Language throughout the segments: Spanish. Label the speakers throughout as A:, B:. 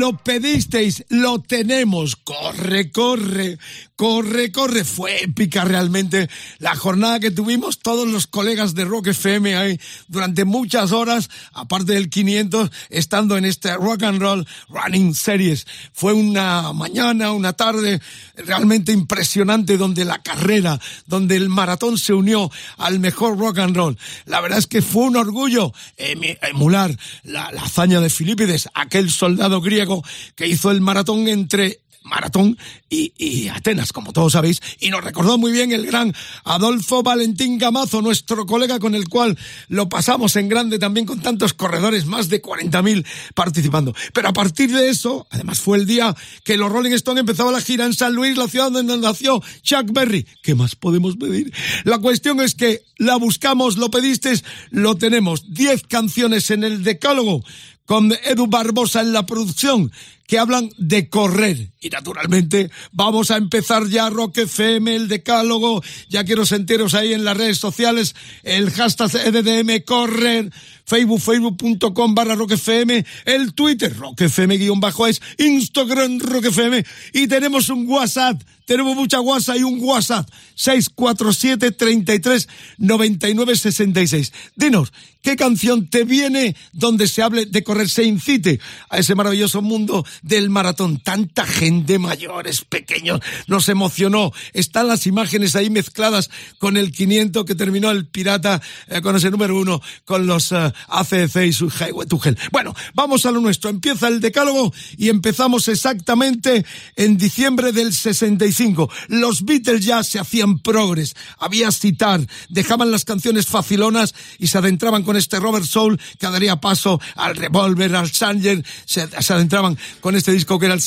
A: Lo pedisteis, lo tenemos. Corre, corre, corre, corre. Fue épica realmente la jornada que tuvimos todos los colegas de Rock FM ahí durante muchas horas, aparte del 500, estando en este Rock and Roll Running Series. Fue una mañana, una tarde realmente impresionante donde la carrera, donde el maratón se unió al mejor rock and roll. La verdad es que fue un orgullo emular la, la hazaña de Filipides, aquel soldado griego que hizo el maratón entre Maratón y, Atenas, como todos sabéis, y nos recordó muy bien el gran Adolfo Valentín Gamazo, nuestro colega con el cual lo pasamos en grande también con tantos corredores, más de 40.000 participando. Pero a partir de eso, además fue el día que los Rolling Stones empezaba la gira en San Luis, la ciudad donde nació Chuck Berry. ¿Qué más podemos pedir? La cuestión es que la buscamos, lo pediste, lo tenemos. Diez canciones en el decálogo con Edu Barbosa en la producción que hablan de correr. Y naturalmente vamos a empezar ya Rock FM, el decálogo. Ya quiero sentiros ahí en las redes sociales, el hashtag EDDM correr, Facebook, facebook.com barra Rock FM, el Twitter, Rock FM guion bajo es, Instagram Rock FM. Y tenemos un WhatsApp, tenemos mucha WhatsApp y un WhatsApp, 647 33 99 66. Dinos, ¿qué canción te viene donde se hable de correr, se incite a ese maravilloso mundo del maratón. Tanta gente, mayores, pequeños, nos emocionó. Están las imágenes ahí mezcladas con el 500 que terminó el pirata eh, con ese número uno, con los uh, ACC y su Highway to Hell. Bueno, vamos a lo nuestro. Empieza el decálogo y empezamos exactamente en diciembre del 65. Los Beatles ya se hacían progres. Había citar, dejaban las canciones facilonas y se adentraban con este Robert Soul que daría paso al Revolver, al Sanger, se, se adentraban con este disco que era el,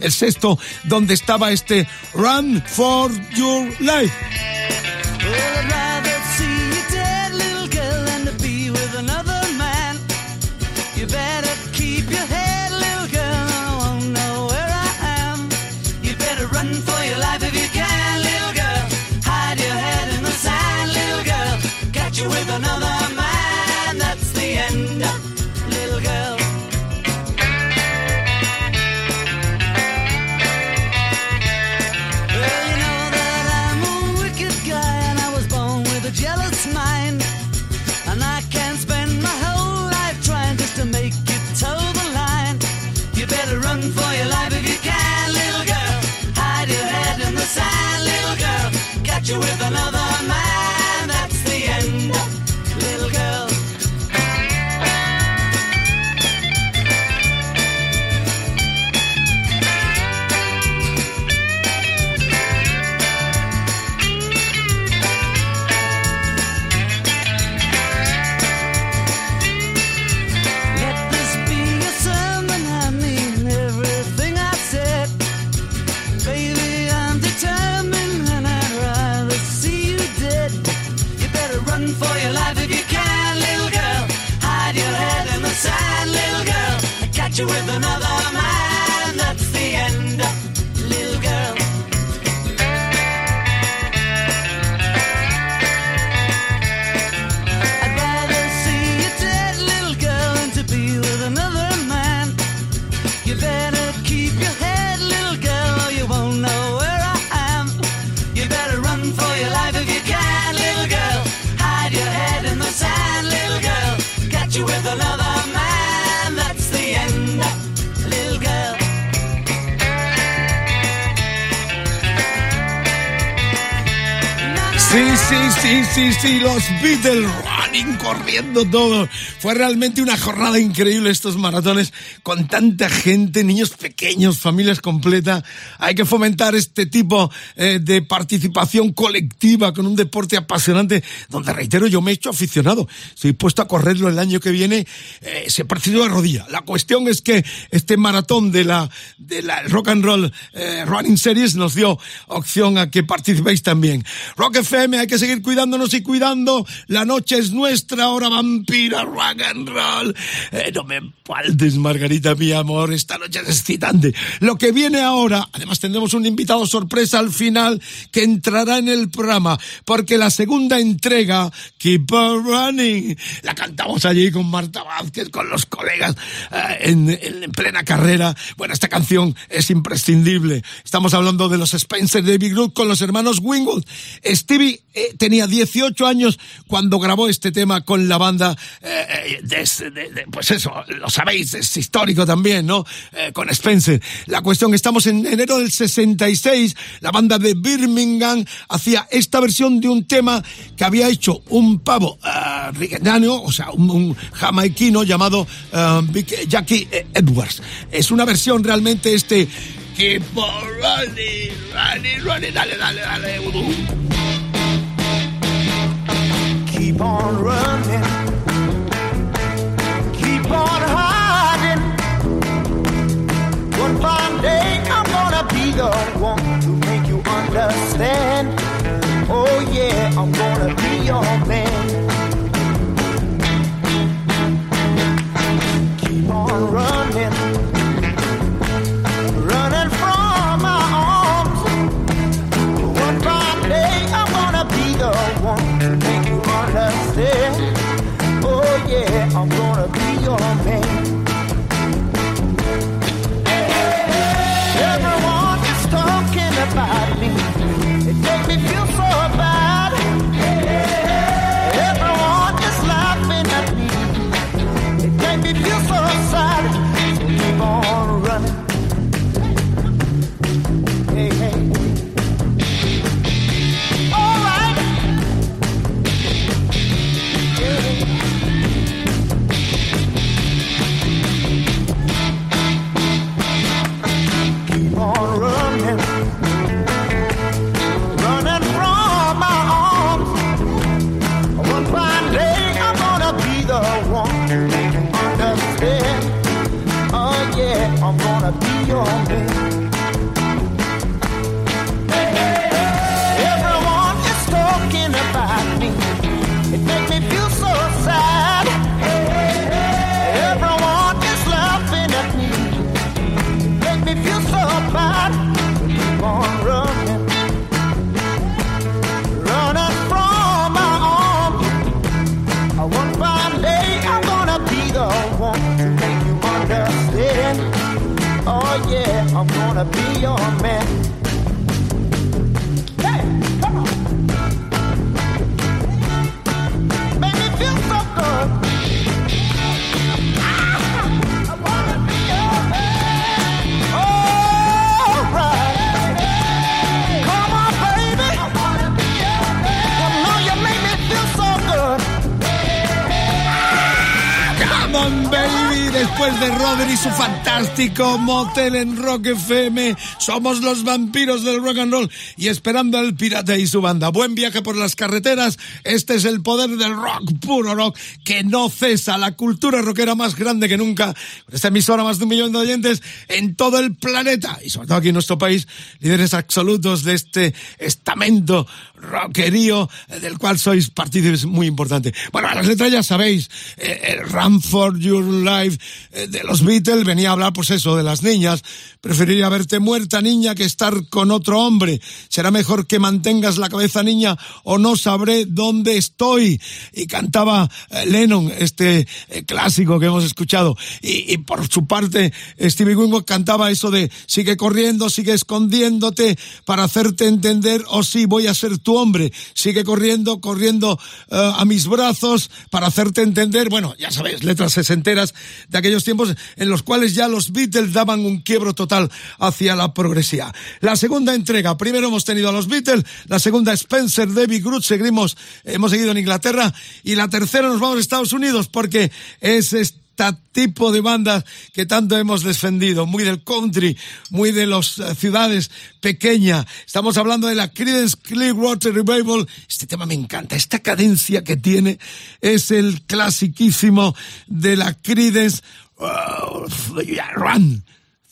A: el sexto, donde estaba este Run for Your Life. you with another. Sí, sí, los Beatles corriendo todo. Fue realmente una jornada increíble estos maratones con tanta gente, niños pequeños, familias completas. Hay que fomentar este tipo eh, de participación colectiva con un deporte apasionante donde, reitero, yo me he hecho aficionado. Estoy puesto a correrlo el año que viene, eh, se partido de rodilla. La cuestión es que este maratón de la, de la Rock and Roll eh, Running Series nos dio opción a que participéis también. Rock FM, hay que seguir cuidándonos y cuidando. La noche es nuestra, hora vampira, rock and roll. Eh, no me faltes, Margarita, mi amor, esta noche es excitante. Lo que viene ahora, además tendremos un invitado sorpresa al final que entrará en el programa, porque la segunda entrega, Keep on Running, la cantamos allí con Marta Vázquez, con los colegas eh, en, en, plena carrera. Bueno, esta canción es imprescindible. Estamos hablando de los Spencer David Group con los hermanos Wingwood. Stevie eh, tenía 18 años cuando grabó este tema con la banda, eh, de, de, pues eso, lo sabéis, es histórico también, ¿no? Eh, con Spencer. La cuestión, estamos en enero del 66, la banda de Birmingham hacía esta versión de un tema que había hecho un pavo uh, o sea, un, un jamaiquino llamado uh, Jackie Edwards. Es una versión realmente este running, dale, dale, dale.
B: Keep on running, keep on hiding. One fine day I'm gonna be the one to make you understand. Oh yeah, I'm gonna be your man. Yeah.
A: De Robert y su fantástico motel en Rock FM. Somos los vampiros del rock and roll y esperando al pirata y su banda. Buen viaje por las carreteras. Este es el poder del rock, puro rock, que no cesa. La cultura rockera más grande que nunca. Esta emisora más de un millón de oyentes en todo el planeta y sobre todo aquí en nuestro país, líderes absolutos de este estamento rockerío del cual sois partícipes muy importantes. Bueno, a las letras ya sabéis, eh, Run for Your Life eh, de los Beatles venía a hablar, pues eso, de las niñas. Preferiría verte muerta, niña, que estar con otro hombre. Será mejor que mantengas la cabeza, niña, o no sabré dónde estoy. Y cantaba eh, Lennon, este clásico que hemos escuchado. Y, y por su parte, Stevie Wonder cantaba eso de sigue corriendo, sigue escondiéndote para hacerte entender, o sí, voy a ser hombre. Sigue corriendo, corriendo a mis brazos para hacerte entender. Bueno, ya sabéis, letras sesenteras de aquellos tiempos en los cuales ya los Beatles daban un quiebro total hacia la progresía. La segunda entrega, primero hemos tenido a los Beatles, la segunda Spencer, David Groot, seguimos, hemos seguido en Inglaterra y la tercera nos vamos a Estados Unidos porque es tipo de bandas que tanto hemos defendido, muy del country, muy de las eh, ciudades pequeñas. Estamos hablando de la Creedence Clearwater Revival. Este tema me encanta, esta cadencia que tiene es el clasiquísimo de la Creedence uh, Run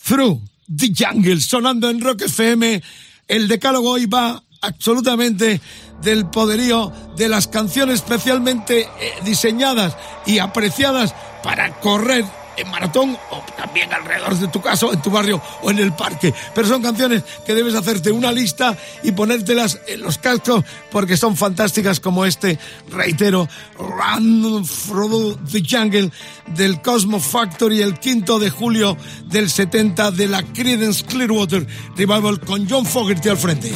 A: Through the Jungle, sonando en Rock FM. El decálogo hoy va absolutamente del poderío de las canciones especialmente eh, diseñadas y apreciadas para correr en maratón o también alrededor de tu casa en tu barrio o en el parque. Pero son canciones que debes hacerte una lista y ponértelas en los cascos porque son fantásticas como este, reitero, Run Through the Jungle del Cosmo Factory el quinto de julio del 70 de la Creedence Clearwater Revival con John Fogerty al frente.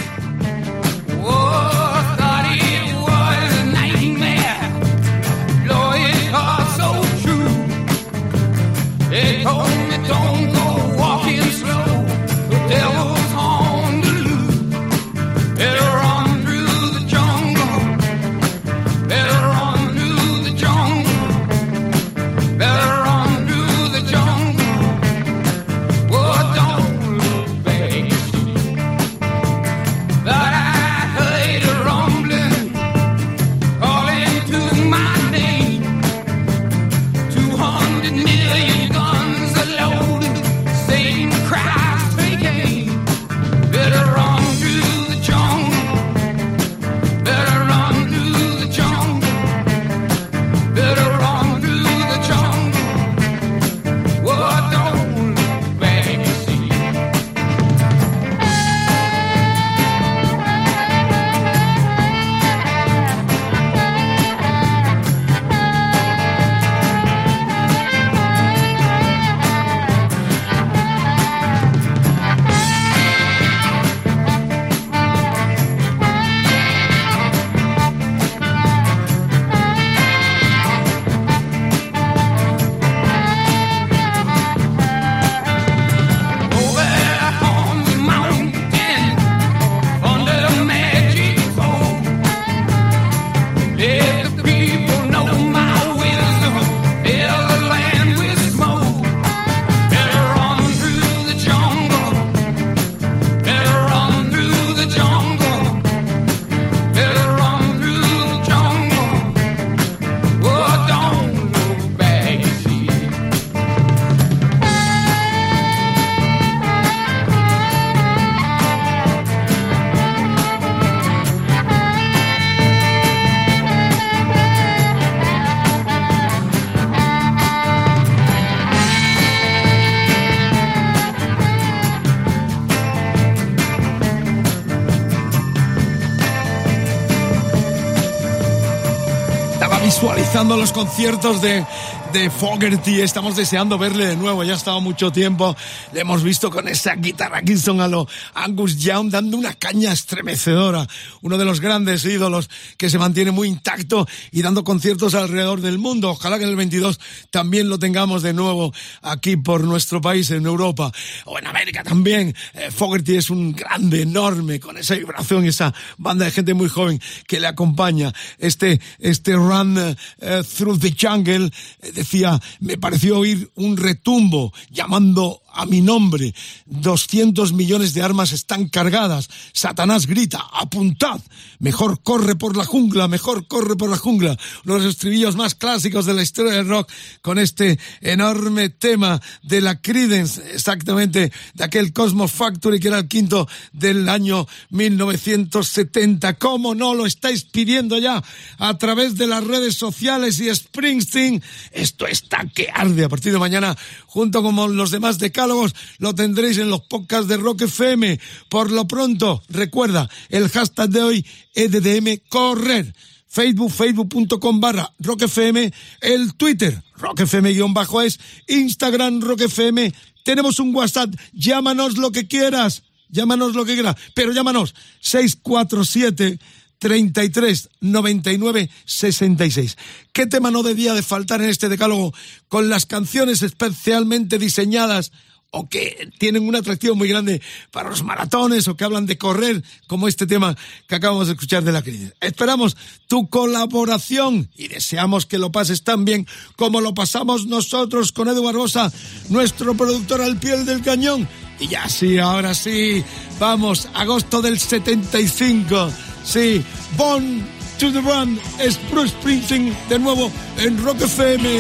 A: Los conciertos de de Fogerty. Estamos deseando verle de nuevo. Ya ha estado mucho tiempo. Le hemos visto con esa guitarra Kingston a lo Angus Young dando una caña estremecedora. Uno de los grandes ídolos que se mantiene muy intacto y dando conciertos alrededor del mundo. Ojalá que en el 22 también lo tengamos de nuevo aquí por nuestro país, en Europa o en América también. Eh, Fogerty es un grande, enorme, con esa vibración, esa banda de gente muy joven que le acompaña. Este, este run eh, through the jungle eh, decía, me pareció oír un retumbo llamando a mi nombre. 200 millones de armas están cargadas. Satanás grita, apuntad. Mejor corre por la jungla, mejor corre por la jungla. Los estribillos más clásicos de la historia del rock con este enorme tema de la Creedence, exactamente de aquel Cosmos Factory que era el quinto del año 1970. ¿Cómo no lo estáis pidiendo ya a través de las redes sociales y Springsteen? Esto está que arde a partir de mañana junto con los demás de lo tendréis en los podcasts de Rock FM. Por lo pronto, recuerda, el hashtag de hoy, EDDM correr. Facebook, facebook.com barra FM, el Twitter, rockfm-es, Instagram, rockfm, tenemos un WhatsApp, llámanos lo que quieras, llámanos lo que quieras, pero llámanos. 647
C: 33 99 66. ¿Qué tema no debía de faltar en este decálogo con las canciones especialmente diseñadas o que tienen un atractivo muy grande para los maratones o que hablan de correr, como este tema que acabamos de escuchar de la crisis. Esperamos tu colaboración y deseamos que lo pases tan bien como lo pasamos nosotros con Edu Barbosa, nuestro productor al pie del cañón. Y ya sí, ahora sí, vamos, agosto del 75. Sí, Born to the Run es Bruce Springsteen de nuevo en Rock FM.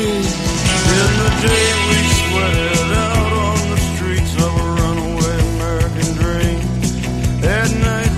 A: of a runaway American dream. At night.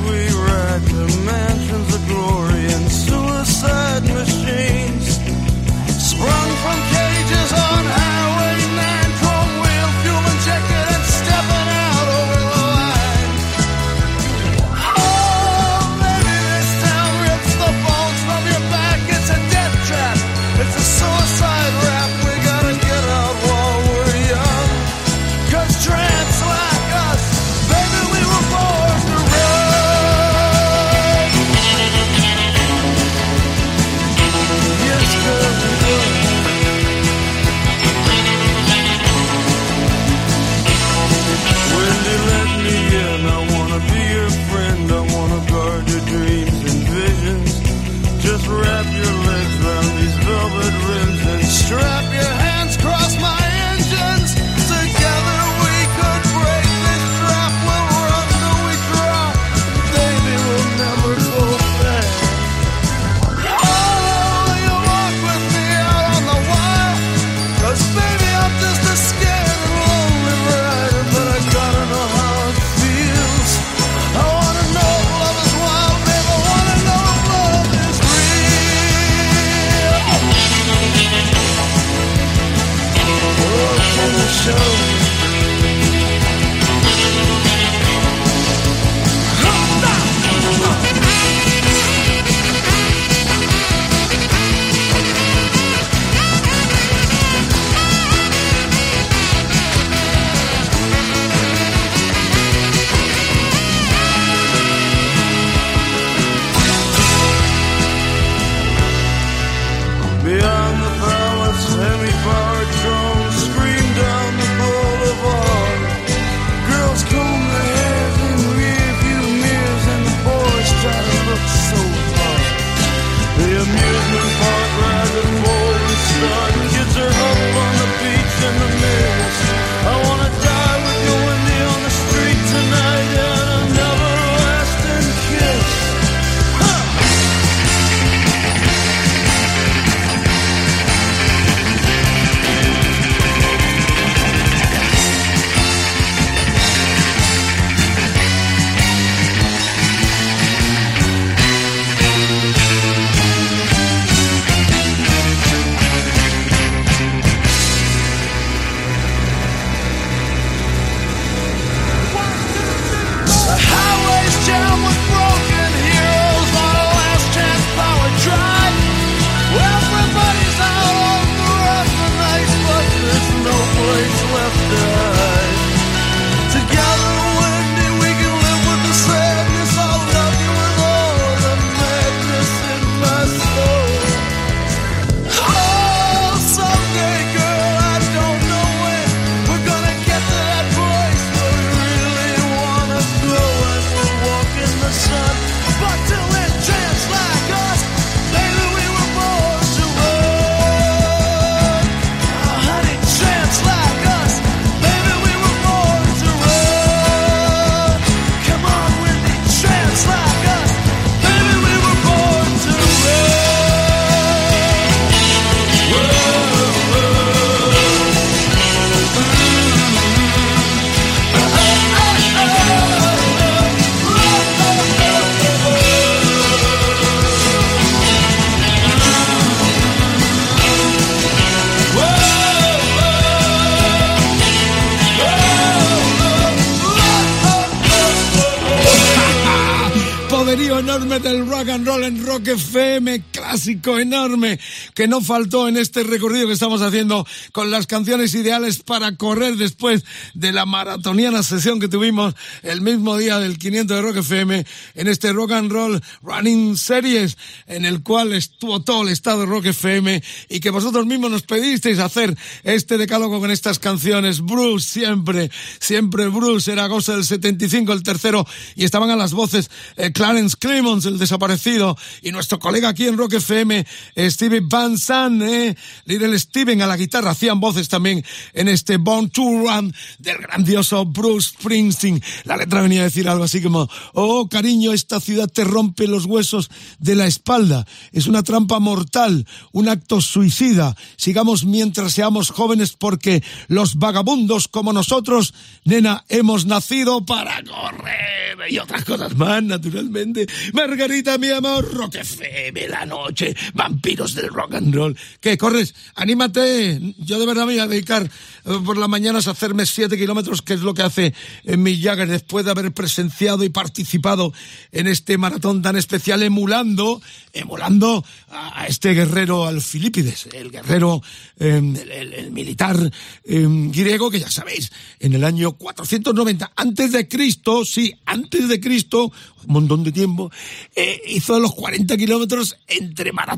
A: Enorme que no faltó en este recorrido que estamos haciendo con las canciones ideales para correr después de la maratoniana sesión que tuvimos el mismo día del 500 de Rock FM en este Rock and Roll Running Series en el cual estuvo todo el estado de Rock FM y que vosotros mismos nos pedisteis hacer este decálogo con estas canciones. Bruce siempre, siempre Bruce era cosa del 75, el tercero y estaban a las voces eh, Clarence Clemons, el desaparecido, y nuestro colega aquí en Rock FM, Steve Van Zandt, eh, Little Steven a la guitarra, hacían voces también en este Born to Run del grandioso Bruce Springsteen. La letra venía a decir algo así como, oh cariño, esta ciudad te rompe los huesos de la espalda, es una trampa mortal, un acto suicida, sigamos mientras seamos jóvenes porque los vagabundos como nosotros, nena, hemos nacido para correr y otras cosas más, naturalmente. Margarita, mi amor, FM, la noche, vampiros del rock and roll. ¿Qué, corres? Anímate. Yo de verdad me voy a dedicar eh, por las mañanas a hacerme siete kilómetros, que es lo que hace en mi Jagger después de haber presenciado y participado en este maratón tan especial, emulando, emulando a este guerrero al Filipides, el guerrero, em, el, militar griego, que ya sabéis, en el año 490 antes de Cristo, sí, antes de Cristo, un montón de tiempo, eh, hizo los 40 kilómetros entre maratón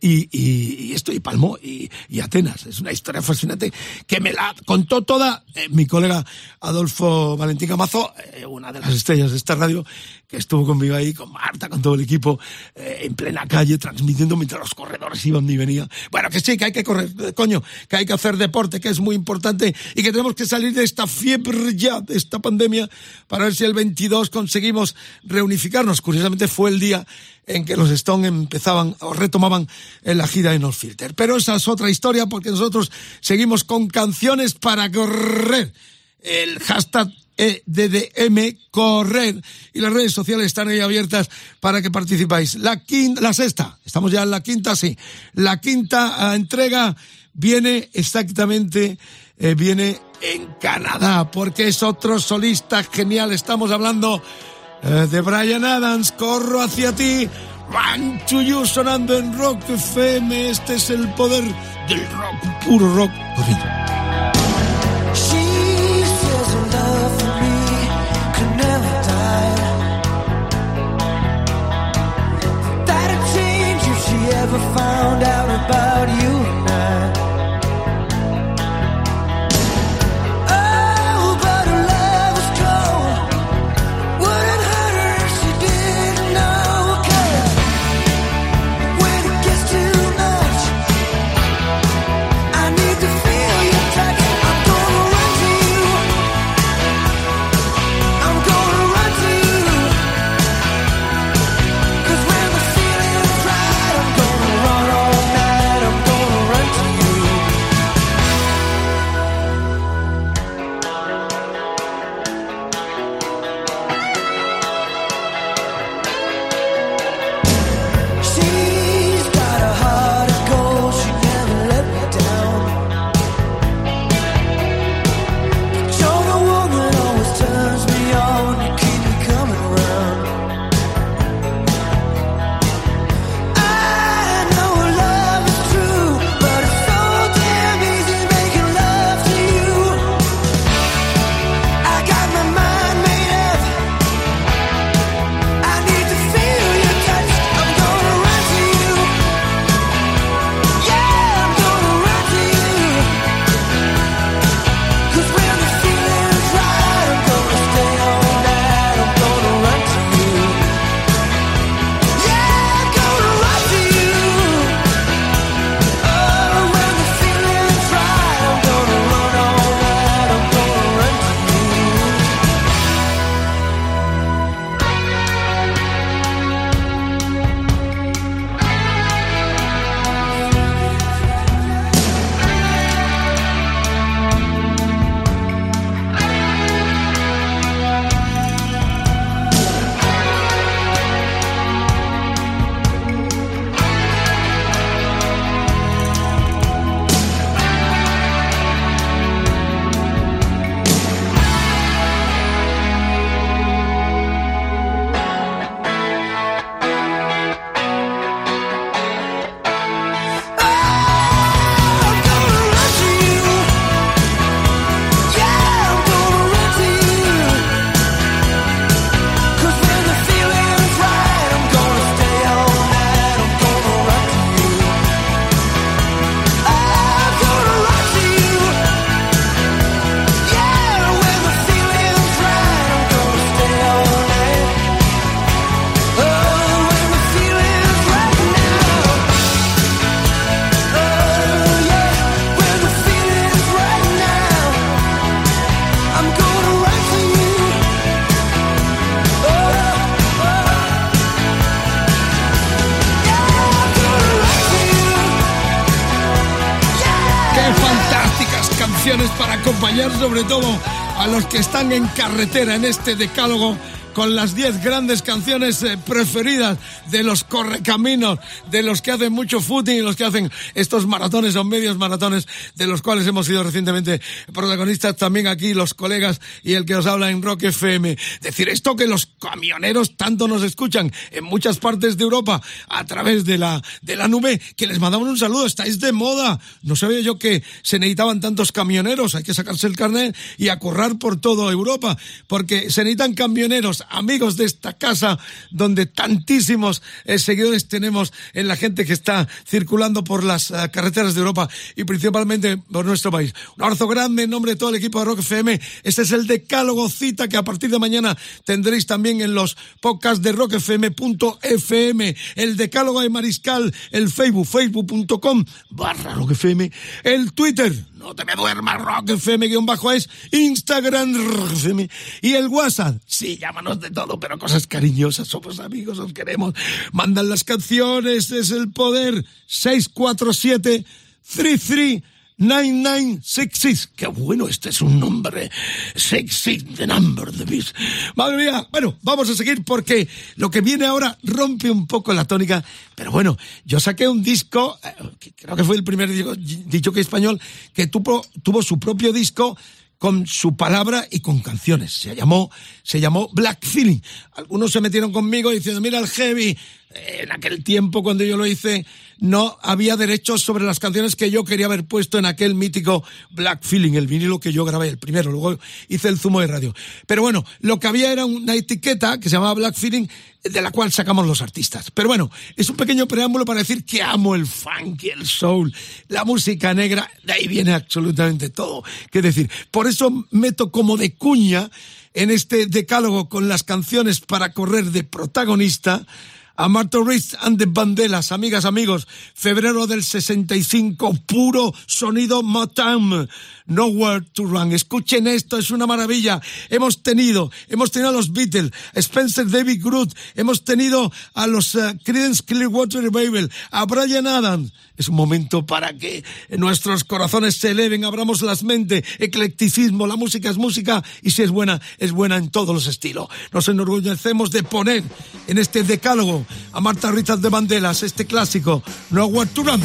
A: y, esto y Palmó y, Atenas. Es una historia fascinante que me la contó toda eh, mi colega Adolfo Valentín Camazo, eh, una de las estrellas de esta radio, que estuvo conmigo ahí, con Marta, con todo el equipo, eh, en plena calle, transmitiendo mientras los corredores iban y venían. Bueno, que sí, que hay que correr, coño, que hay que hacer deporte, que es muy importante y que tenemos que salir de esta fiebre ya, de esta pandemia, para ver si el 22 conseguimos reunificarnos. Curiosamente fue el día en que los Stones empezaban o retomaban la gira en No Filter. Pero esa es otra historia porque nosotros seguimos con canciones para correr. El hashtag EDDM correr y las redes sociales están ahí abiertas para que participáis. La quinta, la sexta, estamos ya en la quinta, sí. La quinta ah, entrega viene exactamente, eh, viene en Canadá porque es otro solista genial. Estamos hablando de Brian Adams, corro hacia ti, Run to You sonando en Rock FM, este es el poder del rock, puro rock. Sobre todo a los que están en carretera en este decálogo con las 10 grandes canciones eh, preferidas de los correcaminos, de los que hacen mucho footing y los que hacen estos maratones o medios maratones, de los cuales hemos sido recientemente protagonistas también aquí los colegas y el que os habla en Rock FM. Decir esto que los camioneros tanto nos escuchan en muchas partes de Europa a través de la, de la nube, que les mandamos un saludo, estáis de moda. No sabía yo que se necesitaban tantos camioneros, hay que sacarse el carnet y acurrar por toda Europa, porque se necesitan camioneros amigos de esta casa donde tantísimos eh, seguidores tenemos en la gente que está circulando por las eh, carreteras de Europa y principalmente por nuestro país. Un abrazo grande en nombre de todo el equipo de Rock FM. Este es el decálogo cita que a partir de mañana tendréis también en los podcasts de rockfm.fm. El decálogo de Mariscal, el Facebook, facebook.com barra rockfm. El Twitter, no te me duermas, Rock FM guion bajo es Instagram FM. Y el WhatsApp, sí, llámanos de todo, pero cosas cariñosas, somos amigos, os queremos. Mandan las canciones, es el poder. 647 33 9966. Qué bueno, este es un nombre. Sexy, the number, the beast. Madre mía. Bueno, vamos a seguir porque lo que viene ahora rompe un poco la tónica. Pero bueno, yo saqué un disco, eh, creo que fue el primer dicho que español, que tuvo, tuvo su propio disco con su palabra y con canciones. Se llamó, se llamó Black Feeling. Algunos se metieron conmigo diciendo, mira el heavy, en aquel tiempo cuando yo lo hice no había derechos sobre las canciones que yo quería haber puesto en aquel mítico Black Feeling, el vinilo que yo grabé, el primero, luego hice el zumo de radio. Pero bueno, lo que había era una etiqueta que se llamaba Black Feeling, de la cual sacamos los artistas. Pero bueno, es un pequeño preámbulo para decir que amo el funk y el soul, la música negra, de ahí viene absolutamente todo. ¿Qué decir? Por eso meto como de cuña en este decálogo con las canciones para correr de protagonista a Martha Reese and the Bandelas, amigas, amigos, febrero del 65, puro sonido Motown, Nowhere to Run. Escuchen esto, es una maravilla. Hemos tenido, hemos tenido a los Beatles, Spencer David Groot, hemos tenido a los uh, Creedence Clearwater Revival, a Brian Adams. Es un momento para que nuestros corazones se eleven, abramos las mentes, eclecticismo, la música es música y si es buena, es buena en todos los estilos. Nos enorgullecemos de poner en este decálogo a Marta Ritas de Bandelas, este clásico, to Run.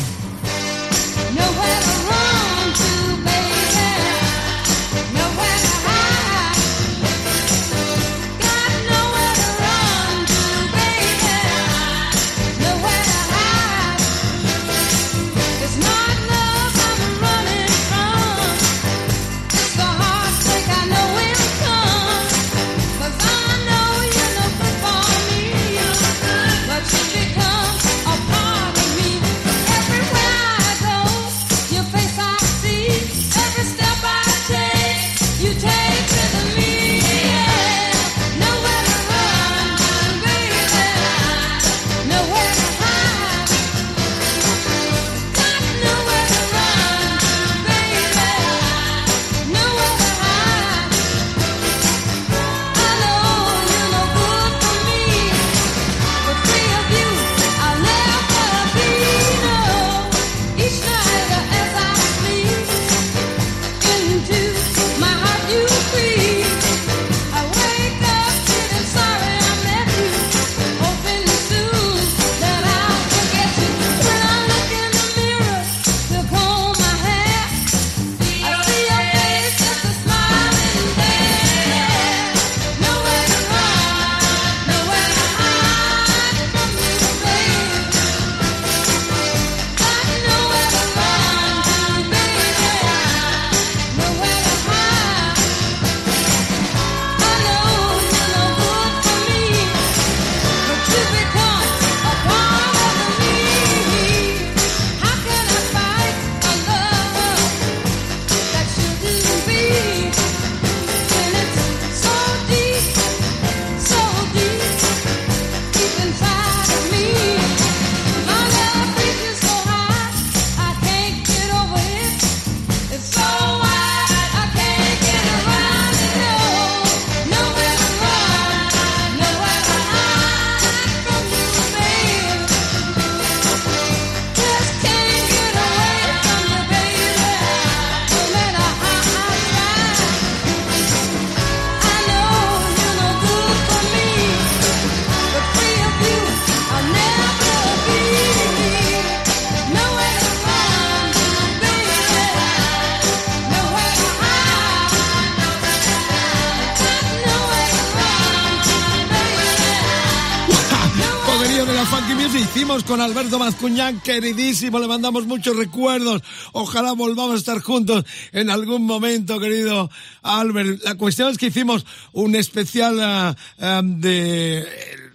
A: Alberto Mazcuñán, queridísimo, le mandamos muchos recuerdos. Ojalá volvamos a estar juntos en algún momento, querido Albert. La cuestión es que hicimos un especial uh, um, de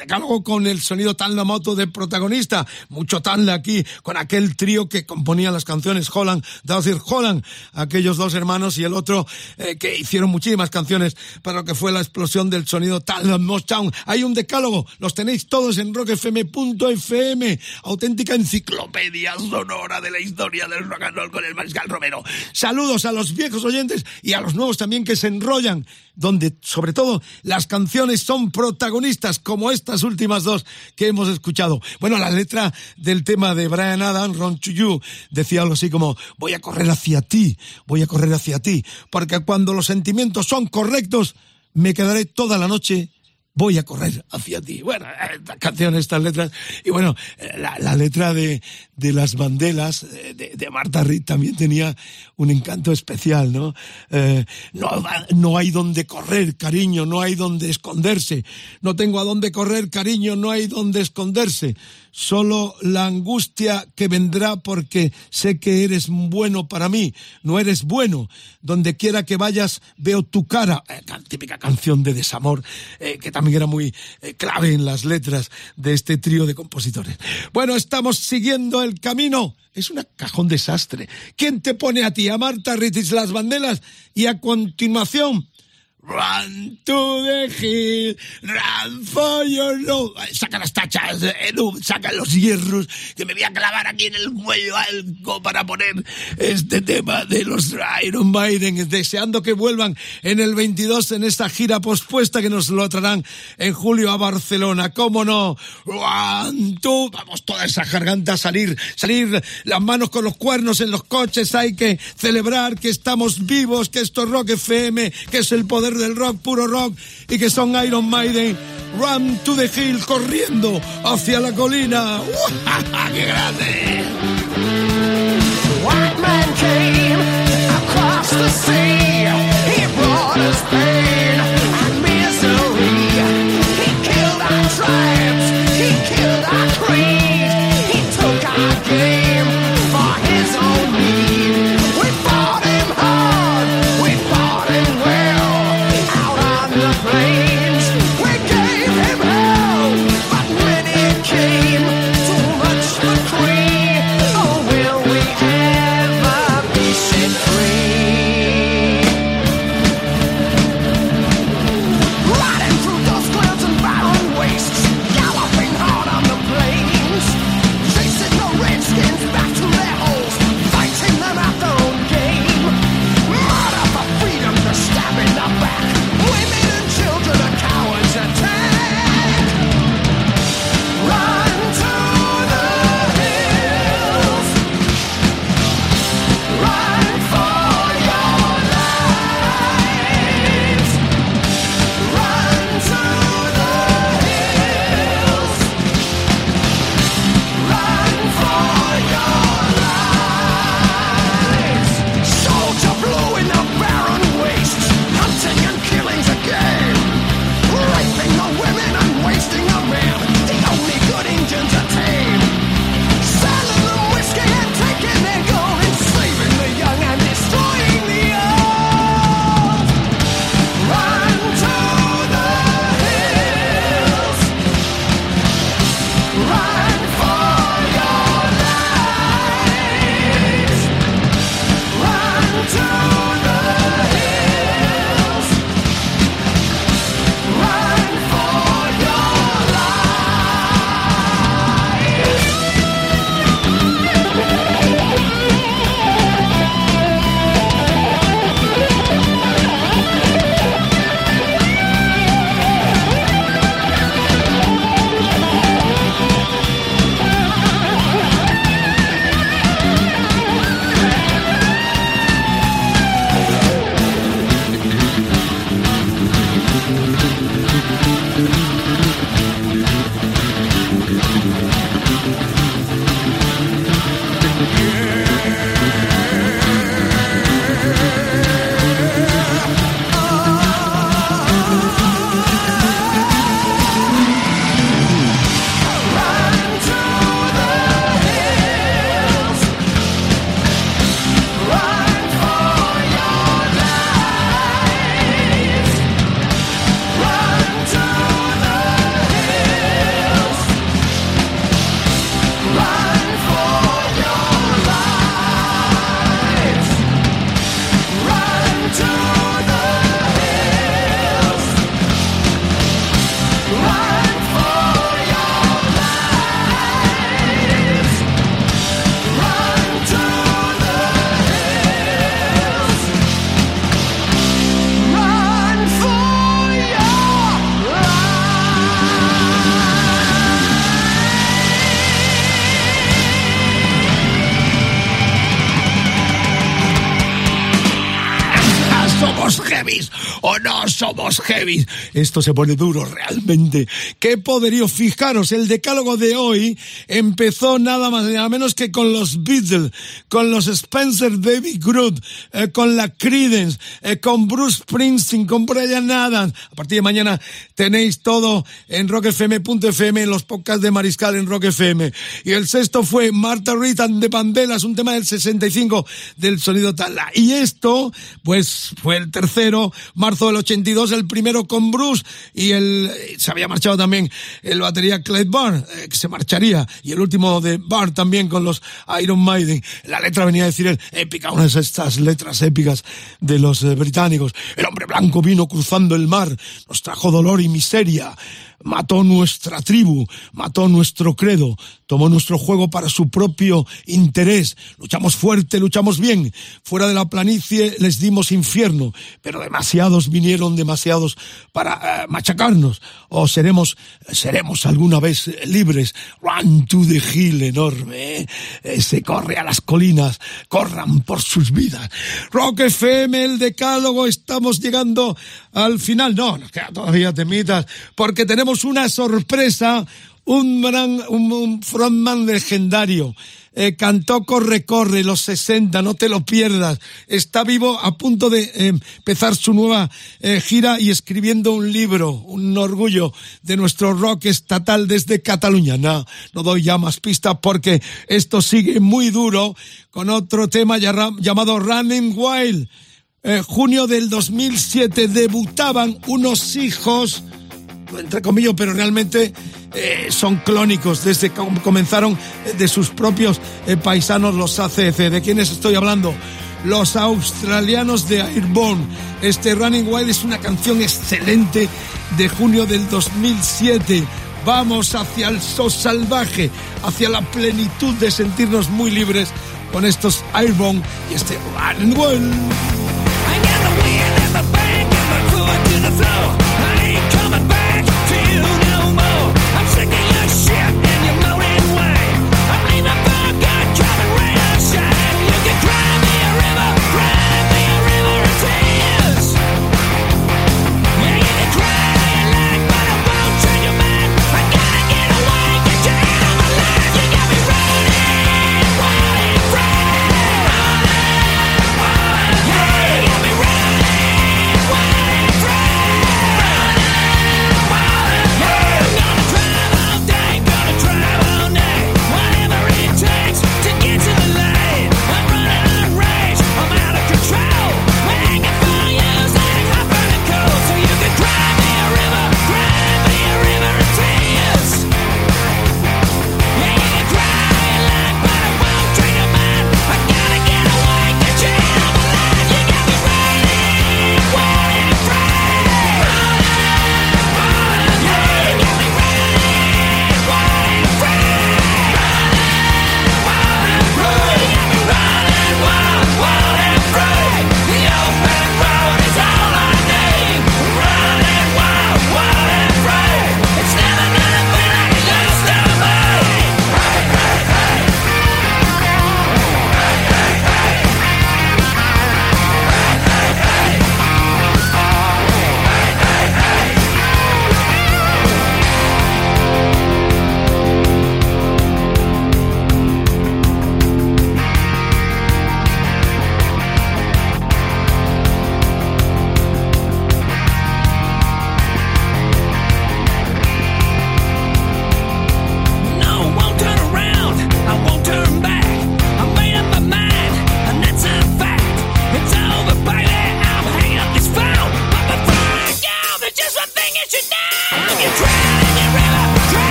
A: decálogo con el sonido tan moto de protagonista, mucho tan aquí, con aquel trío que componía las canciones Holland, Dawson Holland, aquellos dos hermanos y el otro eh, que hicieron muchísimas canciones para lo que fue la explosión del sonido tan Motown. Hay un decálogo, los tenéis todos en rockfm.fm, auténtica enciclopedia sonora de la historia del rock and roll con el Mariscal Romero. Saludos a los viejos oyentes y a los nuevos también que se enrollan donde sobre todo las canciones son protagonistas, como estas últimas dos que hemos escuchado. Bueno, la letra del tema de Brian Adams, Ron to You, decía algo así como, voy a correr hacia ti, voy a correr hacia ti, porque cuando los sentimientos son correctos, me quedaré toda la noche voy a correr hacia ti. Bueno, esta canción, estas letras. Y bueno, la, letra de, de, las bandelas de, de, Marta Reed también tenía un encanto especial, ¿no? Eh, no, no hay donde correr, cariño, no hay donde esconderse. No tengo a dónde correr, cariño, no hay donde esconderse solo la angustia que vendrá porque sé que eres bueno para mí, no eres bueno. Donde quiera que vayas veo tu cara. Eh, típica canción de desamor eh, que también era muy eh, clave en las letras de este trío de compositores. Bueno, estamos siguiendo el camino. Es un cajón desastre. ¿Quién te pone a ti, a Marta Ritis las banderas? Y a continuación, Run to the hill, run for your love. Saca las tachas, Edu, saca los hierros, que me voy a clavar aquí en el cuello algo para poner este tema de los Iron Maiden, deseando que vuelvan en el 22 en esta gira pospuesta que nos lo traerán en julio a Barcelona. ¿Cómo no? Run to, vamos toda esa garganta a salir, salir las manos con los cuernos en los coches, hay que celebrar que estamos vivos, que esto es Rock FM, que es el poder del rock, puro rock, y que son Iron Maiden. Run to the hill, corriendo hacia la colina. ¡Qué grande! Man came Esto se pone duro realmente. Qué poderío. Fijaros, el decálogo de hoy empezó nada más nada menos que con los Beatles, con los Spencer David Groot, eh, con la Credence, eh, con Bruce Springsteen, con Brian Adams. A partir de mañana tenéis todo en rockfm.fm, en los podcasts de Mariscal en Rock FM. Y el sexto fue Marta Reed and the Bandelas, un tema del 65 del sonido Tala. Y esto, pues, fue el tercero, marzo del 82, el primero con Bruce y el, se había marchado también el batería Clyde Barr, eh, que se marcharía, y el último de Barr también con los Iron Maiden. La letra venía a decir el épica, una de estas letras épicas de los eh, británicos. El hombre blanco vino cruzando el mar, nos trajo dolor y miseria mató nuestra tribu, mató nuestro credo, tomó nuestro juego para su propio interés. Luchamos fuerte, luchamos bien. Fuera de la planicie les dimos infierno, pero demasiados vinieron, demasiados para eh, machacarnos. O seremos, seremos alguna vez libres. Run to the hill enorme. Eh, se corre a las colinas, corran por sus vidas. Rock FM, el decálogo, estamos llegando al final. No, nos queda todavía temitas, porque tenemos una sorpresa, un, gran, un, frontman legendario. Eh, cantó Corre Corre, los 60, no te lo pierdas. Está vivo a punto de eh, empezar su nueva eh, gira y escribiendo un libro, un orgullo de nuestro rock estatal desde Cataluña. No, no doy ya más pistas porque esto sigue muy duro con otro tema llamado Running Wild. Junio del 2007 debutaban unos hijos entre comillas, pero realmente eh, son clónicos desde que comenzaron eh, de sus propios eh, paisanos los ACC. ¿De quiénes estoy hablando? Los australianos de Airborne. Este Running Wild es una canción excelente de junio del 2007. Vamos hacia el sol salvaje, hacia la plenitud de sentirnos muy libres con estos Airborne y este Running Wild. Yeah!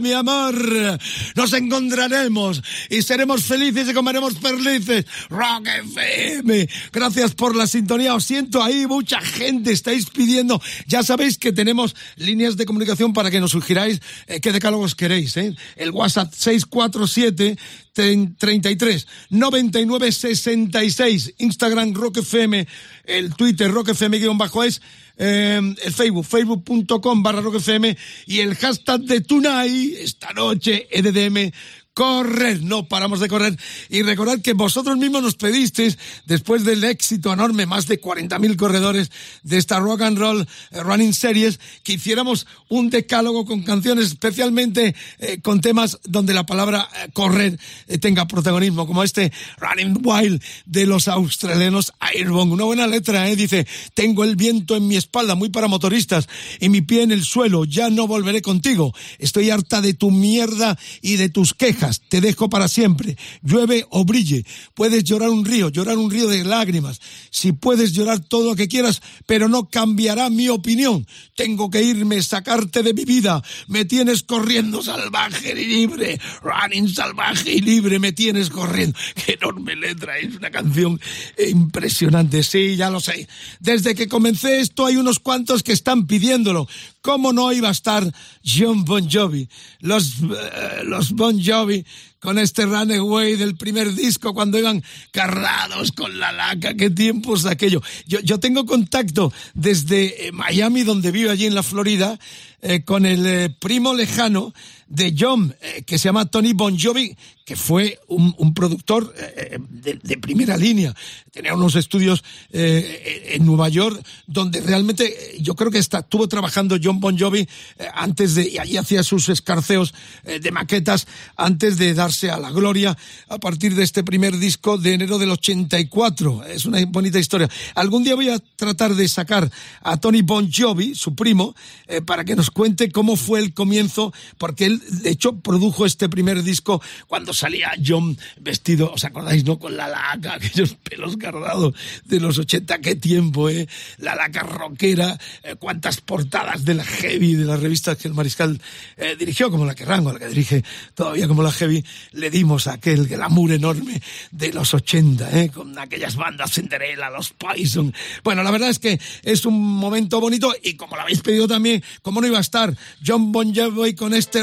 A: Mi amor. Nos encontraremos y seremos felices y comeremos perlices. Rock FM. Gracias por la sintonía. Os siento ahí, mucha gente estáis pidiendo. Ya sabéis que tenemos líneas de comunicación para que nos sugiráis eh, qué decálogos queréis. ¿eh? El WhatsApp 647 33 99 66 Instagram Rock FM el Twitter Rock FM-es eh, el Facebook, facebook.com barra Rock FM y el hashtag de Tonight, esta noche, EDDM correr, no paramos de correr. Y recordad que vosotros mismos nos pedisteis, después del éxito enorme, más de 40.000 corredores de esta Rock and Roll eh, Running Series, que hiciéramos un decálogo con canciones, especialmente eh, con temas donde la palabra eh, correr tenga protagonismo, como este Running Wild de los australianos Airbone. Una buena letra, ¿eh? Dice, tengo el viento en mi espalda, muy para motoristas, y mi pie en el suelo, ya no volveré contigo. Estoy harta de tu mierda y de tus quejas te dejo para siempre, llueve o brille, puedes llorar un río, llorar un río de lágrimas, si puedes llorar todo lo que quieras, pero no cambiará mi opinión, tengo que irme, sacarte de mi vida, me tienes corriendo salvaje y libre, running salvaje y libre, me tienes corriendo, qué enorme letra, es una canción impresionante, sí, ya lo sé, desde que comencé esto hay unos cuantos que están pidiéndolo, ¿cómo no iba a estar John Bon Jovi? Los, eh, los Bon Jovi con este Runaway del primer disco cuando iban carrados con la laca. Qué tiempos aquello. Yo, yo tengo contacto desde eh, Miami, donde vivo allí en la Florida, eh, con el eh, primo lejano de John, eh, que se llama Tony Bon Jovi, que fue un, productor de, de, primera línea. Tenía unos estudios en Nueva York donde realmente yo creo que estuvo trabajando John Bon Jovi antes de, y allí hacía sus escarceos de maquetas antes de darse a la gloria a partir de este primer disco de enero del 84. Es una bonita historia. Algún día voy a tratar de sacar a Tony Bon Jovi, su primo, para que nos cuente cómo fue el comienzo, porque él, de hecho, produjo este primer disco cuando salía John vestido, ¿os acordáis, no? Con la laca, aquellos pelos cardados de los 80, qué tiempo, ¿eh? La laca rockera, eh, cuántas portadas de la Heavy, de las revistas que el Mariscal eh, dirigió, como la que Rango, la que dirige todavía como la Heavy, le dimos a aquel glamour enorme de los 80, ¿eh? Con aquellas bandas Cinderella, los Poison. Bueno, la verdad es que es un momento bonito y como lo habéis pedido también, como no iba a estar John Bon Jovi con este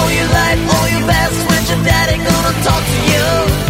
B: All your life, all your best friends, your daddy gonna talk to you.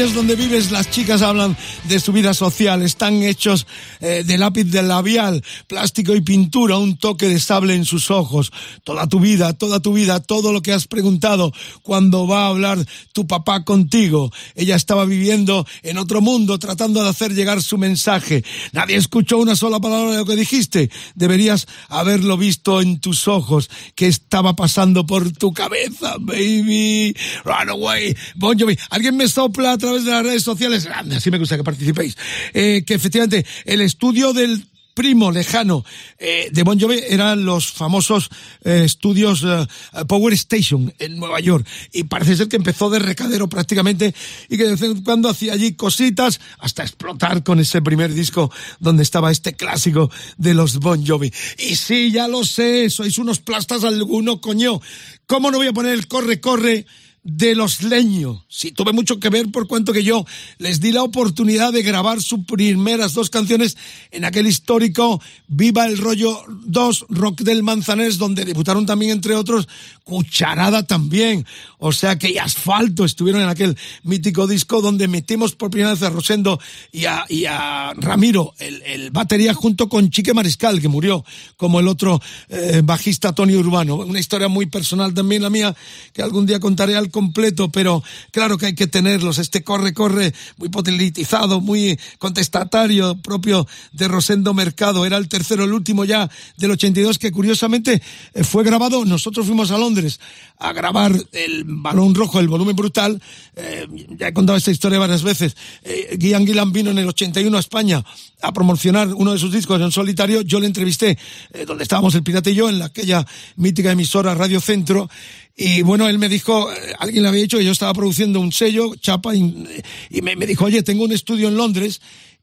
A: Calles donde vives, las chicas hablan de su vida social. Están hechos eh, de lápiz de labial, plástico y pintura, un toque de sable en sus ojos. Toda tu vida, toda tu vida, todo lo que has preguntado cuando va a hablar tu papá contigo. Ella estaba viviendo en otro mundo, tratando de hacer llegar su mensaje. Nadie escuchó una sola palabra de lo que dijiste. Deberías haberlo visto en tus ojos. ¿Qué estaba pasando por tu cabeza, baby? Run away. Bon Jovi. Alguien me sopla a través de las redes sociales. Así me gusta que participéis. Eh, que efectivamente el estudio del primo lejano eh, de Bon Jovi eran los famosos eh, estudios Power Station en Nueva York. Y parece ser que empezó de recadero prácticamente y que de vez en cuando hacía allí cositas hasta explotar con ese primer disco donde estaba este clásico de los Bon Jovi. Y sí, ya lo sé, sois unos plastas alguno, coño. ¿Cómo no voy a poner el corre, corre? De los leños. Sí, tuve mucho que ver por cuanto que yo les di la oportunidad de grabar sus primeras dos canciones en aquel histórico Viva el Rollo 2 Rock del Manzanés, donde debutaron también, entre otros, Cucharada también. O sea que y Asfalto estuvieron en aquel mítico disco donde metimos por primera vez a Rosendo y a, y a Ramiro, el, el, batería, junto con Chique Mariscal, que murió como el otro eh, bajista Tony Urbano. Una historia muy personal también la mía, que algún día contaré al completo, pero claro que hay que tenerlos. Este corre, corre, muy politizado, muy contestatario, propio de Rosendo Mercado. Era el tercero, el último ya del 82, que curiosamente eh, fue grabado. Nosotros fuimos a Londres a grabar el balón rojo, el volumen brutal. Eh, ya he contado esta historia varias veces. Eh, Guian Gillan vino en el 81 a España a promocionar uno de sus discos en solitario. Yo le entrevisté donde estábamos el Pirata y yo, en aquella mítica emisora Radio Centro. Y bueno, él me dijo, alguien le había dicho que yo estaba produciendo un sello, Chapa, y, me, dijo, oye, tengo un estudio en Londres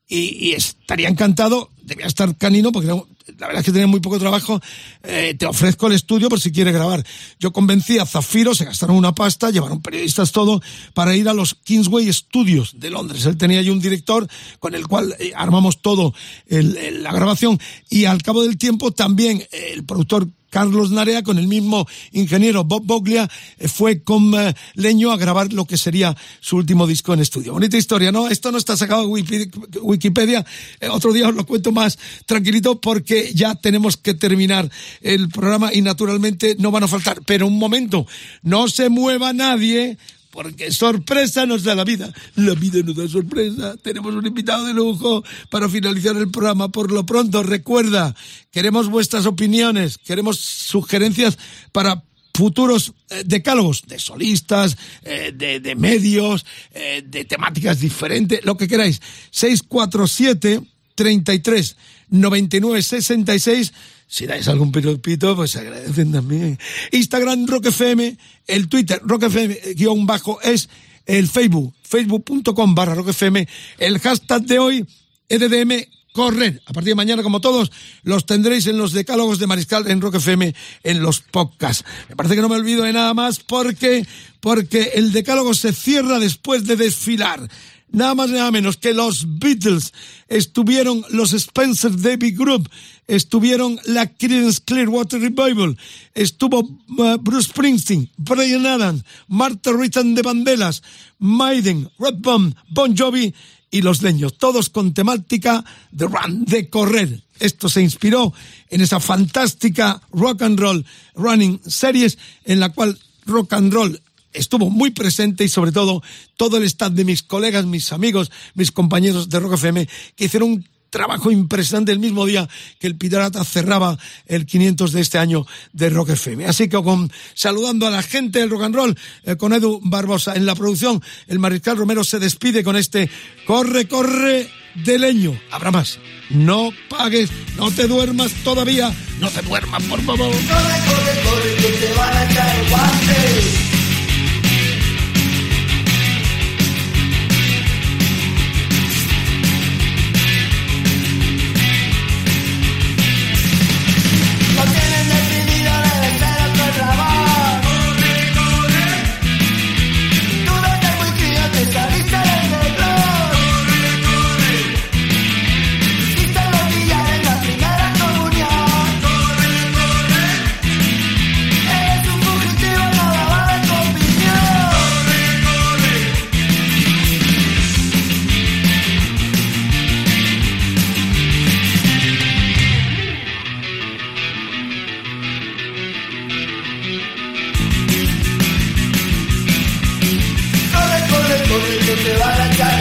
A: y, estaría encantado, debía estar canino porque la verdad es que tenía muy poco trabajo, eh, te ofrezco el estudio por si quieres grabar. Yo convencí a Zafiro, se gastaron una pasta, llevaron periodistas todo, para ir a los Kingsway Studios de Londres. Él tenía allí un director con el cual eh, armamos todo el, la grabación y al cabo del tiempo también eh, el productor Carlos Narea con el mismo ingeniero Bob Boglia fue con uh, Leño a grabar lo que sería su último disco en estudio. Bonita historia, ¿no? Esto no está sacado de Wikipedia. Eh, otro día os lo cuento más tranquilito porque ya tenemos que terminar el programa y naturalmente no van a faltar. Pero un momento, no se mueva nadie porque sorpresa nos da la vida. La vida nos da sorpresa. Tenemos un invitado de lujo para finalizar el programa. Por lo pronto, recuerda, queremos vuestras opiniones, queremos sugerencias para futuros eh, decálogos de solistas, eh, de, de, medios, eh, de temáticas diferentes, lo que queráis. 647 33 99 66 si dais algún piropito, pues se agradecen también. Instagram Rock FM, el Twitter Rock FM guion bajo es el Facebook, facebook.com barra Rock FM, el hashtag de hoy, EDDM correr. A partir de mañana, como todos, los tendréis en los decálogos de Mariscal en Rock FM, en los podcasts. Me parece que no me olvido de nada más porque, porque el decálogo se cierra después de desfilar nada más nada menos que los Beatles, estuvieron los Spencer David Group, estuvieron la Creedence Clearwater Revival, estuvo uh, Bruce Springsteen, Brian Adams, Martha Ritan de Bandelas, Maiden, Red Bum, Bon Jovi y Los Leños, todos con temática de run, de correr. Esto se inspiró en esa fantástica rock and roll running series en la cual rock and roll estuvo muy presente y sobre todo todo el staff de mis colegas, mis amigos, mis compañeros de Rock FM que hicieron un trabajo impresionante el mismo día que el Pirata cerraba el 500 de este año de Rock FM. Así que con, saludando a la gente del rock and roll, eh, con Edu Barbosa en la producción, el Mariscal Romero se despide con este corre, corre de leño. Habrá más. No pagues, no te duermas todavía, no te duermas, por favor.
B: Corre, corre, corre, que te van a caer guantes.
A: se va a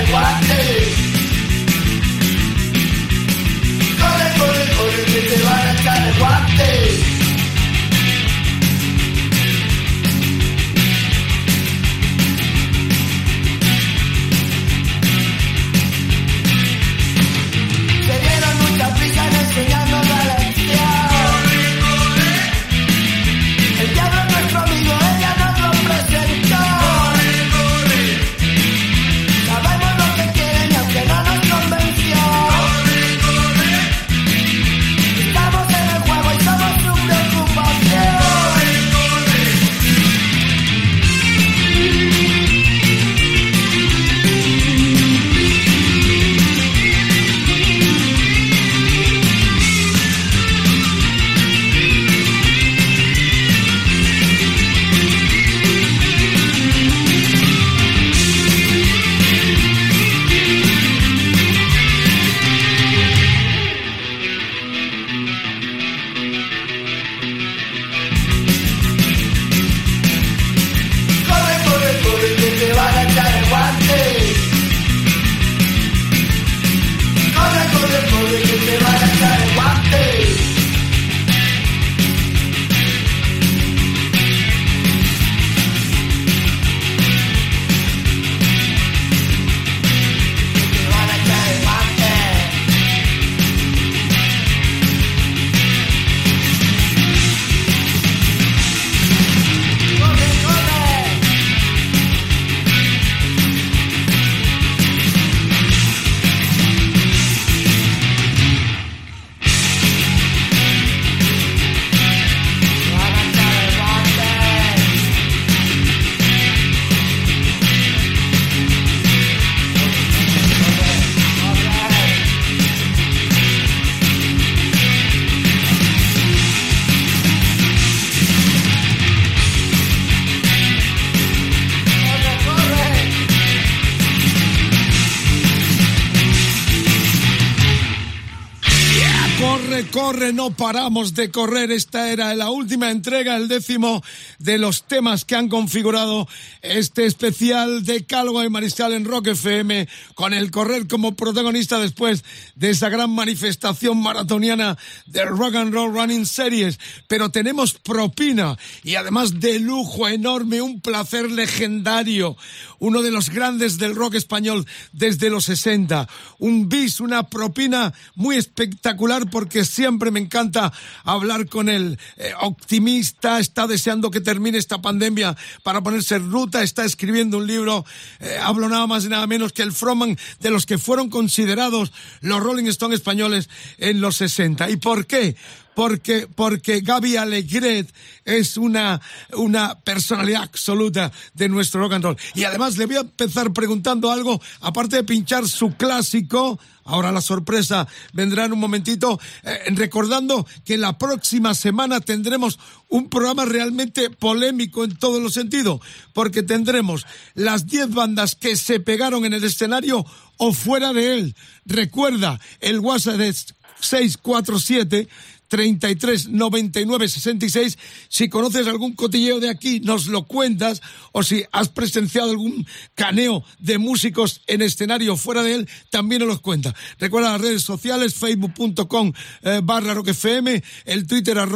A: Corre, no paramos de correr. Esta era la última entrega, el décimo de los temas que han configurado este especial de Calvo y Mariscal en Rock FM, con el correr como protagonista después de esa gran manifestación maratoniana de Rock and Roll Running Series. Pero tenemos propina y además de lujo enorme, un placer legendario, uno de los grandes del rock español desde los 60. Un bis, una propina muy espectacular porque siempre me encanta hablar con él. Eh, optimista, está deseando que termine esta pandemia para ponerse en ruta, está escribiendo un libro. Eh, hablo nada más y nada menos que el frontman de los que fueron considerados los Rolling Stones españoles en los 60. ¿Y por qué? Porque, porque Gaby Alegret es una, una personalidad absoluta de nuestro rock and roll. Y además le voy a empezar preguntando algo, aparte de pinchar su clásico, ahora la sorpresa vendrá en un momentito, eh, recordando que la próxima semana tendremos un programa realmente polémico en todos los sentidos, porque tendremos las 10 bandas que se pegaron en el escenario o fuera de él. Recuerda, el WhatsApp es 647 33 99 66. Si conoces algún cotilleo de aquí, nos lo cuentas. O si has presenciado algún caneo de músicos en escenario fuera de él, también nos lo cuentas. Recuerda las redes sociales, facebook.com eh, barra roquefm, el Twitter a,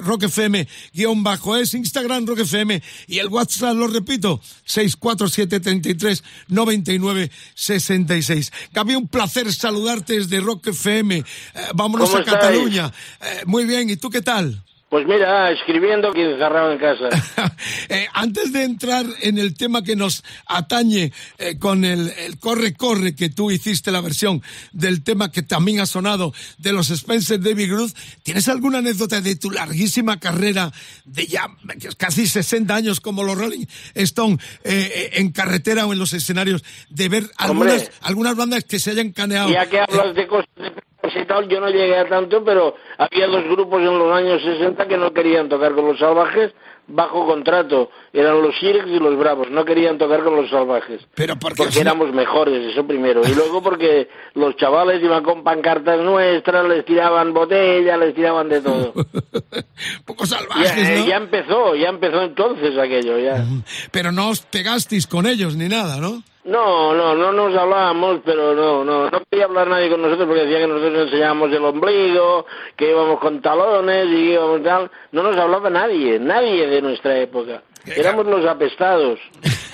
A: roquefm guion bajo es, Instagram roquefm y el WhatsApp, lo repito, 647 33 99 66. Gaby, un placer saludarte desde Rock FM. Eh, vámonos a Cataluña. Eh, muy bien, ¿y tú qué tal?
D: Pues mira, escribiendo que encerrado en casa.
A: eh, antes de entrar en el tema que nos atañe eh, con el, el, Corre Corre que tú hiciste la versión del tema que también ha sonado de los Spencer David Groove, ¿tienes alguna anécdota de tu larguísima carrera de ya casi 60 años como los Rolling Stone eh, en carretera o en los escenarios de ver algunas, algunas bandas que se hayan caneado?
D: Ya que hablas de cosas yo no llegué a tanto, pero había dos grupos en los años 60 que no querían tocar con los salvajes bajo contrato. Eran los Sirex y los Bravos, no querían tocar con los salvajes.
A: Pero porque,
D: porque éramos mejores, eso primero. Y luego porque los chavales iban con pancartas nuestras, les tiraban botellas, les tiraban de todo.
A: Poco salvajes,
D: ya,
A: ¿no?
D: ya empezó, ya empezó entonces aquello, ya.
A: Pero no os pegasteis con ellos ni nada, ¿no?
D: No, no, no nos hablábamos, pero no, no, no quería hablar nadie con nosotros porque decía que nosotros enseñábamos el ombligo, que íbamos con talones y íbamos tal. No nos hablaba nadie, nadie de nuestra época. Éramos los apestados.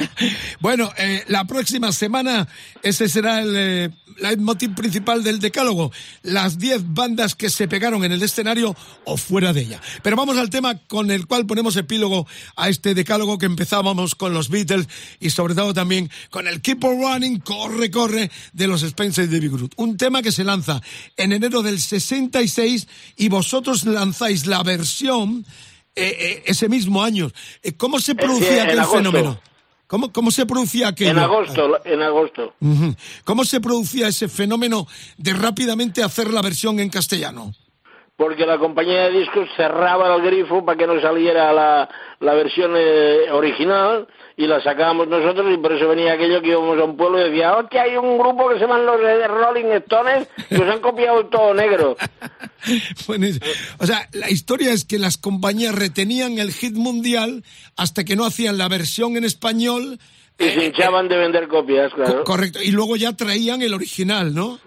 A: bueno, eh, la próxima semana ese será el eh, leitmotiv principal del decálogo. Las 10 bandas que se pegaron en el escenario o fuera de ella. Pero vamos al tema con el cual ponemos epílogo a este decálogo que empezábamos con los Beatles y sobre todo también con el Keep on Running, Corre, Corre de los Spencer de Big Groot. Un tema que se lanza en enero del 66 y vosotros lanzáis la versión eh, eh, ese mismo año. Eh, ¿Cómo se producía aquel fenómeno? ¿Cómo, ¿Cómo se producía aquello?
D: En agosto, en agosto.
A: ¿Cómo se producía ese fenómeno de rápidamente hacer la versión en castellano?
D: Porque la compañía de discos cerraba el grifo para que no saliera la, la versión eh, original y la sacábamos nosotros y por eso venía aquello que íbamos a un pueblo y decía, que hay un grupo que se llaman los de Rolling Stones y os han copiado todo negro.
A: bueno, o sea, la historia es que las compañías retenían el hit mundial hasta que no hacían la versión en español.
D: Y se hinchaban de vender copias, claro.
A: Co correcto, y luego ya traían el original, ¿no?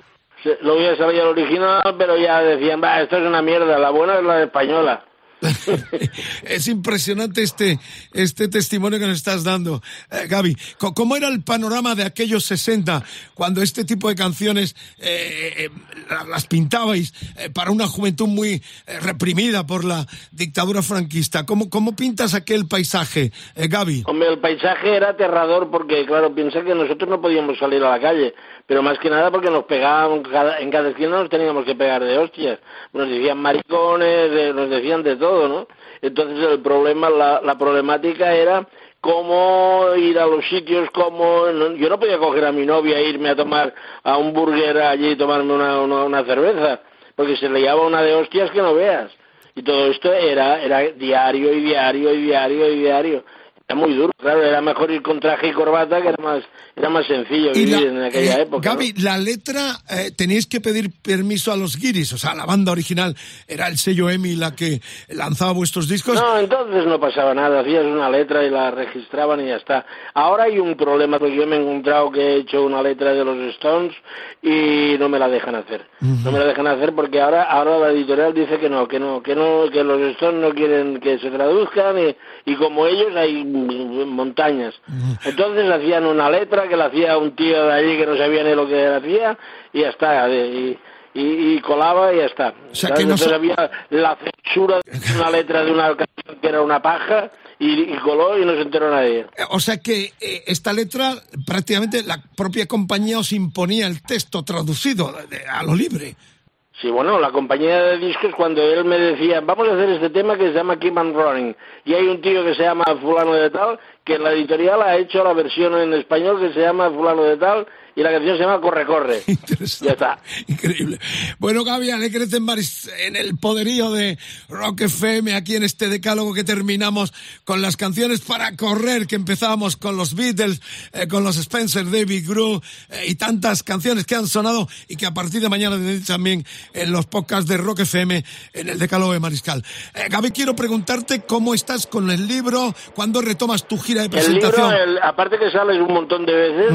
D: Luego ya salía el original, pero ya decían, va, esto es una mierda, la buena es la española.
A: es impresionante este, este testimonio que nos estás dando, eh, Gaby. ¿Cómo era el panorama de aquellos 60 cuando este tipo de canciones eh, eh, las pintabais eh, para una juventud muy eh, reprimida por la dictadura franquista? ¿Cómo, cómo pintas aquel paisaje, eh, Gaby?
D: Hombre, el paisaje era aterrador porque, claro, piensa que nosotros no podíamos salir a la calle, pero más que nada porque nos pegaban, en cada esquina nos teníamos que pegar de hostias. Nos decían maricones, nos decían de todo, ¿no? Entonces el problema, la, la problemática era cómo ir a los sitios, cómo... Yo no podía coger a mi novia e irme a tomar a un burger allí y tomarme una, una, una cerveza, porque se le llevaba una de hostias que no veas. Y todo esto era, era diario y diario y diario y diario. Era muy duro, claro, era mejor ir con traje y corbata, que era más, era más sencillo
A: Y
D: vivir
A: la-
D: en aquella
A: eh,
D: época. ¿no?
A: Gaby, la letra eh, teníais que pedir permiso a los guiris, o sea, la banda original era el sello EMI la que lanzaba vuestros discos.
D: No, entonces no pasaba nada, hacías una letra y la registraban y ya está. Ahora hay un problema porque yo me he encontrado que he hecho una letra de los Stones y no me la dejan hacer. No me la dejan hacer porque ahora ahora la editorial dice que no, que no, que no, que los Stones no quieren que se traduzcan y, y como ellos hay montañas. Entonces hacían una letra que la hacía un tío de allí que no sabía ni lo que hacía y ya está. Y, y, y colaba y ya está.
A: O sea, que no
D: Entonces había la censura de una letra de una canción que era una paja y, y coló y no se enteró nadie.
A: Eh, O sea que eh, esta letra prácticamente la propia compañía os imponía el texto traducido de- a lo libre.
D: Sí, bueno, la compañía de discos cuando él me decía, vamos a hacer este tema que se llama Keep on Running, y hay un tío que se llama fulano de tal, que en la editorial ha hecho la versión en español que se llama fulano de tal, y la canción se llama Corre, corre.
A: Interesante.
D: Ya está.
A: Increíble. Bueno, Gaby, alegres en, Maris- en el poderío de Rock FM, aquí en este decálogo que terminamos con las canciones para correr, que empezábamos con los Beatles, eh, con los Spencer, David Grohl eh, y tantas canciones que han sonado y que a partir de mañana también en los podcasts de Rock FM en el decálogo de Mariscal. Eh, Gaby, quiero preguntarte cómo estás con el libro, cuándo retomas tu gira de
D: El
A: presentación.
D: libro, el- aparte que sales un montón de veces,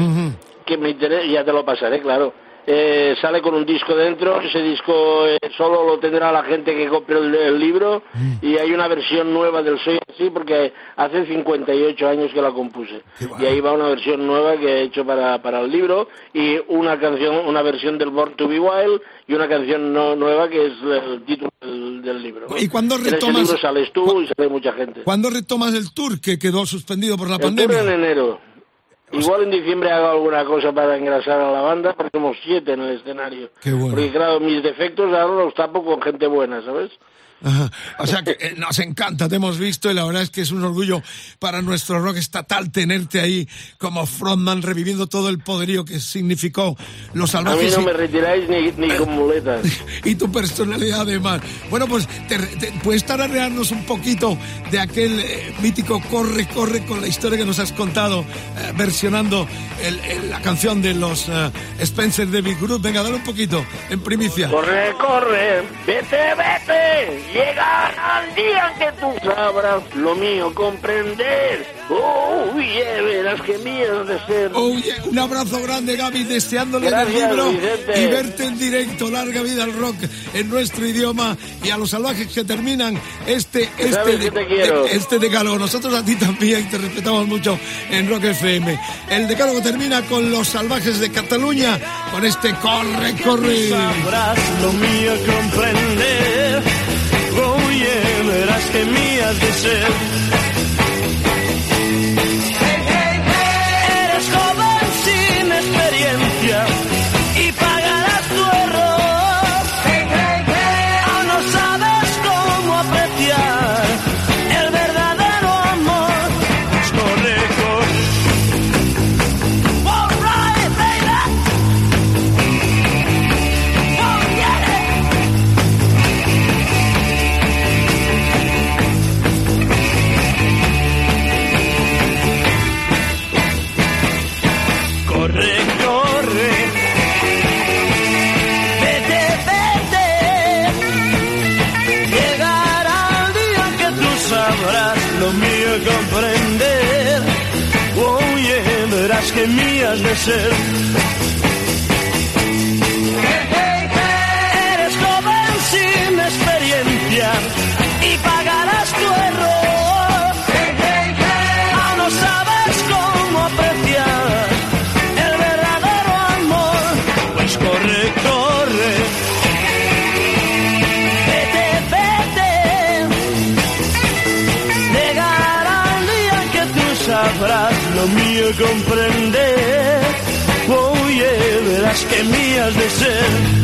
D: que me interesa, ya te lo pasaré, claro. Eh, sale con un disco dentro, ese disco eh, solo lo tendrá la gente que compre el, el libro
A: Mm.
D: y hay una versión nueva del Soy Así porque hace 58 años que la compuse y ahí va una versión nueva que he hecho para, para el libro y una canción, una versión del Born to be Wild y una canción no, nueva que es el título del, del libro.
A: ¿Y cuándo
D: En ese
A: retomas-
D: libro sales tú y sale mucha gente.
A: ¿Cuándo retomas el tour que quedó suspendido por la
D: El tour
A: pandemia?
D: en enero. Igual en diciembre hago alguna cosa para engrasar a la banda, porque somos siete en el escenario.
A: Qué bueno.
D: Porque claro, mis defectos ahora los tapo con gente buena, ¿sabes?
A: Ajá. O sea que eh, nos encanta, te hemos visto y la verdad es que es un orgullo para nuestro rock estatal tenerte ahí como frontman reviviendo todo el poderío que significó los
D: A mí
A: salvajes
D: no
A: y-
D: me retiráis ni, ni con muletas.
A: y tu personalidad además. Bueno, pues te, te- puedes tararearnos un poquito de aquel eh, mítico Corre, Corre con la historia que nos has contado, eh, versionando el- el- la canción de los eh, Spencer David Group. Venga, dale un poquito en primicia.
D: Corre, corre, vete, vete, llegará el día que tú sabrás lo mío comprender. Oh, yeah, verás que mío de ser.
A: Oye, un abrazo grande, Gaby, deseándole el libro
D: Vicente.
A: y verte en directo. Larga vida al rock en nuestro idioma y a los salvajes que terminan este este este decálogo. Nosotros a ti también te respetamos mucho en Rock FM. El decálogo termina con los salvajes de Cataluña con este corre corre.
C: sabrás lo mío comprender. Oye, verás que ser. Eres joven sin experiencia y pagarás tu error. Aún no sabes cómo apreciar el verdadero amor. Pues corre, corre. Vete, vete. Llegará el día que tú sabrás lo mío comprender. Oye, verás que mías de ser.